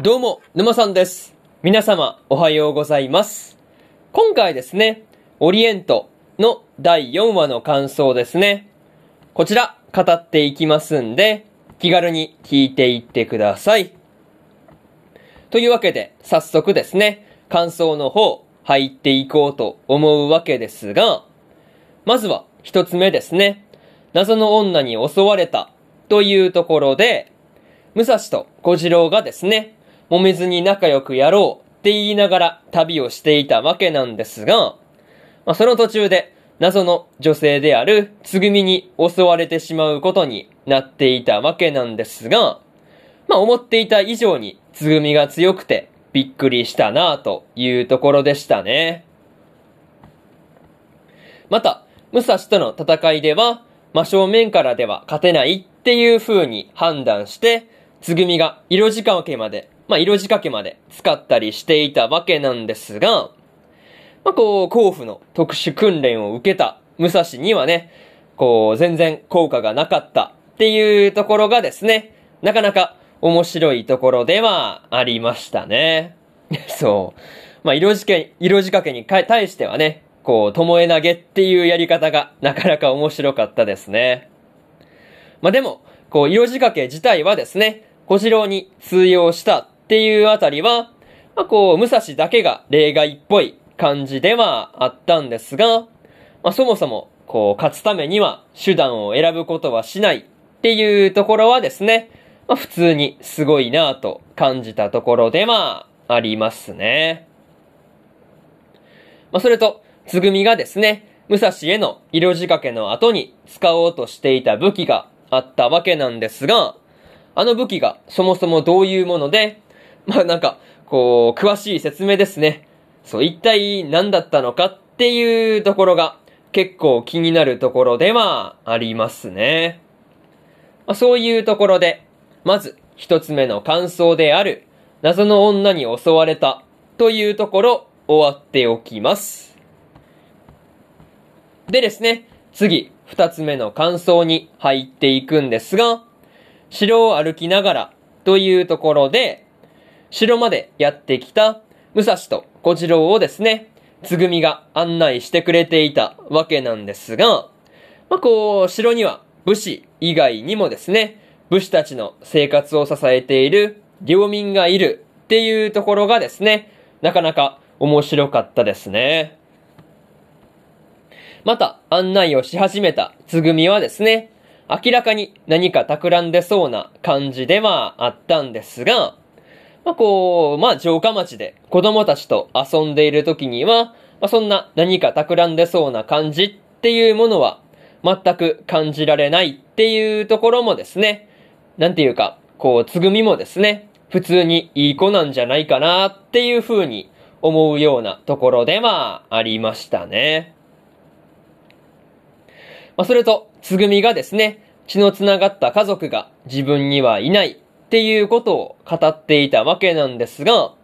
どうも、沼さんです。皆様、おはようございます。今回ですね、オリエントの第4話の感想ですね。こちら、語っていきますんで、気軽に聞いていってください。というわけで、早速ですね、感想の方、入っていこうと思うわけですが、まずは一つ目ですね。謎の女に襲われたというところで、武蔵と小次郎がですね、揉めずに仲良くやろうって言いながら旅をしていたわけなんですが、まあ、その途中で謎の女性であるつぐみに襲われてしまうことになっていたわけなんですが、まあ思っていた以上につぐみが強くてびっくりしたなというところでしたね。また、武蔵との戦いでは、真正面からでは勝てないっていう風に判断して、つぐみが色仕掛けまで、まあ色仕掛けまで使ったりしていたわけなんですが、まあこう、甲府の特殊訓練を受けた武蔵にはね、こう、全然効果がなかったっていうところがですね、なかなか面白いところではありましたね。そう。まあ色仕掛け、色仕掛けに対してはね、こう、巴投げっていうやり方がなかなか面白かったですね。まあでも、こう、色仕掛け自体はですね、小次郎に通用したっていうあたりは、まあこう、武蔵だけが例外っぽい感じではあったんですが、まあそもそも、こう、勝つためには手段を選ぶことはしないっていうところはですね、まあ普通にすごいなぁと感じたところではありますね。まあそれと、つぐみがですね、武蔵への色仕掛けの後に使おうとしていた武器があったわけなんですが、あの武器がそもそもどういうもので、まあなんか、こう、詳しい説明ですね。そう、一体何だったのかっていうところが結構気になるところではありますね。まあ、そういうところで、まず一つ目の感想である謎の女に襲われたというところ終わっておきます。でですね、次、二つ目の感想に入っていくんですが、城を歩きながらというところで、城までやってきた武蔵と小次郎をですね、つぐみが案内してくれていたわけなんですが、まあ、こう、城には武士以外にもですね、武士たちの生活を支えている領民がいるっていうところがですね、なかなか面白かったですね。また案内をし始めたつぐみはですね、明らかに何か企んでそうな感じではあったんですが、まあこう、まあ城下町で子供たちと遊んでいる時には、まあそんな何か企んでそうな感じっていうものは全く感じられないっていうところもですね、なんていうか、こう、つぐみもですね、普通にいい子なんじゃないかなっていう風に思うようなところではありましたね。まあ、それと、つぐみがですね、血のつながった家族が自分にはいない。っていうことを語っていたわけなんですが、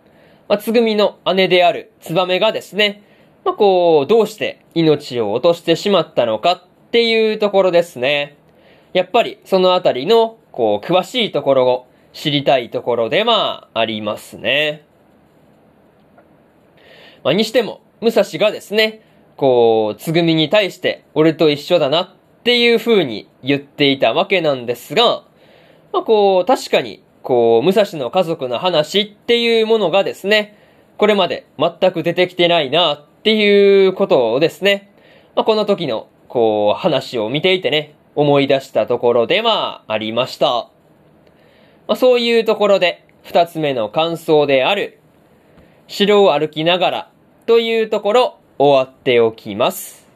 まあ、つぐみの姉であるツバメがですね、まあ、こう、どうして命を落としてしまったのかっていうところですね。やっぱりそのあたりの、こう、詳しいところを知りたいところではありますね。まあ、にしても、武蔵がですね、こう、つぐみに対して、俺と一緒だなっていう風に言っていたわけなんですが、まあ、こう、確かに、こう、武蔵の家族の話っていうものがですね、これまで全く出てきてないなっていうことをですね、まあ、この時の、こう、話を見ていてね、思い出したところではありました。まあ、そういうところで、二つ目の感想である、城を歩きながらというところ、終わっておきます。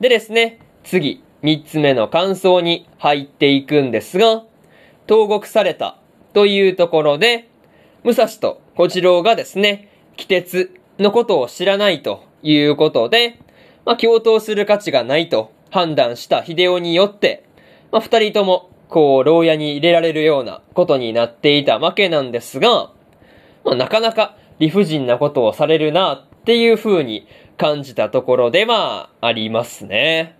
でですね、次、三つ目の感想に入っていくんですが、投獄されたというところで、武蔵と小次郎がですね、鬼鉄のことを知らないということで、まあ、共闘する価値がないと判断した秀夫によって、まあ、二人とも、こう、牢屋に入れられるようなことになっていたわけなんですが、まあ、なかなか理不尽なことをされるなっていう風に感じたところではありますね。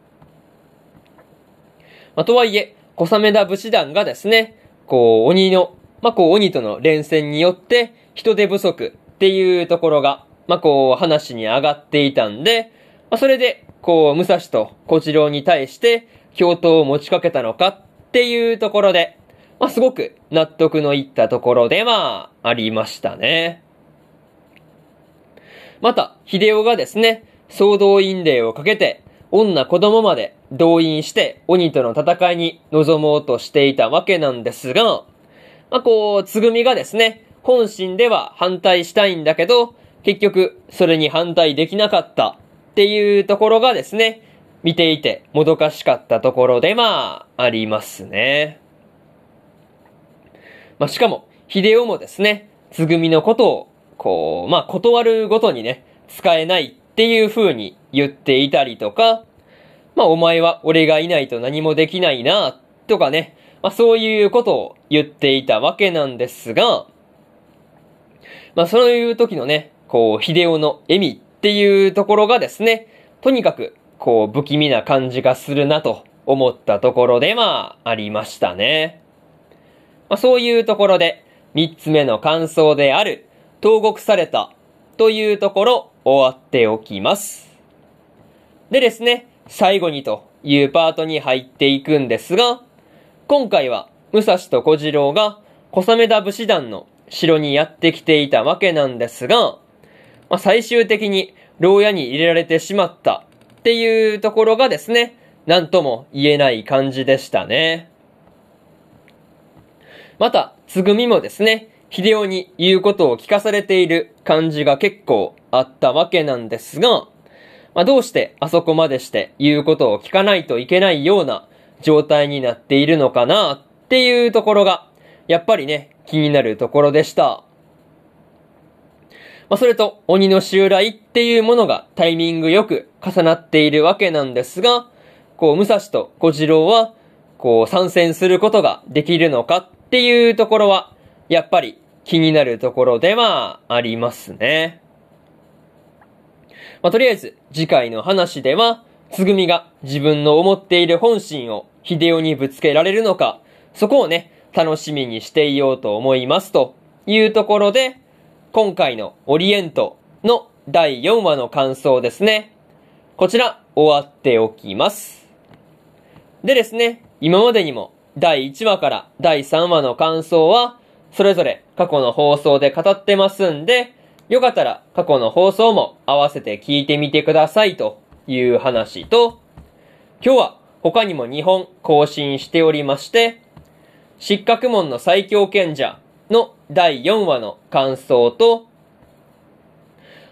まあ、とはいえ、小雨田武士団がですね、こう、鬼のまあ、こう、鬼との連戦によって、人手不足っていうところが、まあ、こう、話に上がっていたんで、まあ、それで、こう、武蔵と小次郎に対して、共闘を持ちかけたのかっていうところで、まあ、すごく納得のいったところで、まあ、ありましたね。また、秀夫がですね、総動員令をかけて、女子供まで動員して鬼との戦いに臨もうとしていたわけなんですが、まあ、こう、つぐみがですね、本心では反対したいんだけど、結局、それに反対できなかったっていうところがですね、見ていてもどかしかったところで、まあ、ありますね。まあ、しかも、秀夫もですね、つぐみのことを、こう、まあ、断るごとにね、使えないっていう風に言っていたりとか、まあ、お前は俺がいないと何もできないな、とかね、まあ、そういうことを言っていたわけなんですが、まあ、そういう時のね、こう、秀夫の笑みっていうところがですね、とにかく、こう、不気味な感じがするなと思ったところで、まあ、ありましたね。まあ、そういうところで、三つ目の感想である、投獄されたというところ、終わっておきます。でですね、最後にというパートに入っていくんですが、今回は、武蔵と小次郎が、小雨田武士団の城にやってきていたわけなんですが、まあ、最終的に牢屋に入れられてしまったっていうところがですね、なんとも言えない感じでしたね。また、つぐみもですね、秀夫に言うことを聞かされている感じが結構あったわけなんですが、まあ、どうしてあそこまでして言うことを聞かないといけないような状態になっているのかなっていうところが、やっぱりね、気になるところでした。まあ、それと、鬼の襲来っていうものがタイミングよく重なっているわけなんですが、こう、武蔵と小次郎は、こう、参戦することができるのかっていうところは、やっぱり気になるところではありますね。まあ、とりあえず、次回の話では、つぐみが自分の思っている本心を秀夫にぶつけられるのか、そこをね、楽しみにしていようと思いますというところで、今回のオリエントの第4話の感想ですね。こちら、終わっておきます。でですね、今までにも第1話から第3話の感想は、それぞれ過去の放送で語ってますんで、よかったら過去の放送も合わせて聞いてみてくださいという話と、今日は他にも2本更新しておりまして、失格門の最強賢者の第4話の感想と、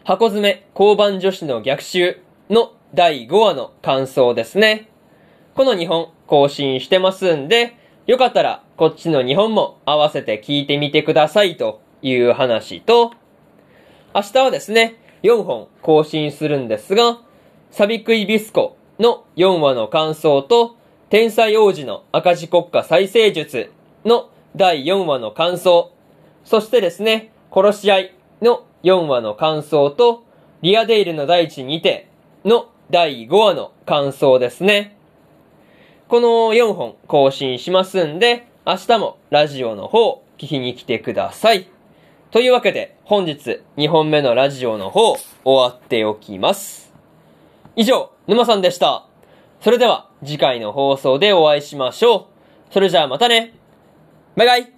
箱詰め交番女子の逆襲の第5話の感想ですね。この2本更新してますんで、よかったらこっちの2本も合わせて聞いてみてくださいという話と、明日はですね、4本更新するんですが、サビクイビスコの4話の感想と、天才王子の赤字国家再生術の第4話の感想、そしてですね、殺し合いの4話の感想と、リアデイルの大地にての第5話の感想ですね。この4本更新しますんで、明日もラジオの方聞きに来てください。というわけで、本日2本目のラジオの方終わっておきます。以上、沼さんでした。それでは次回の放送でお会いしましょう。それじゃあまたね。バイバイ。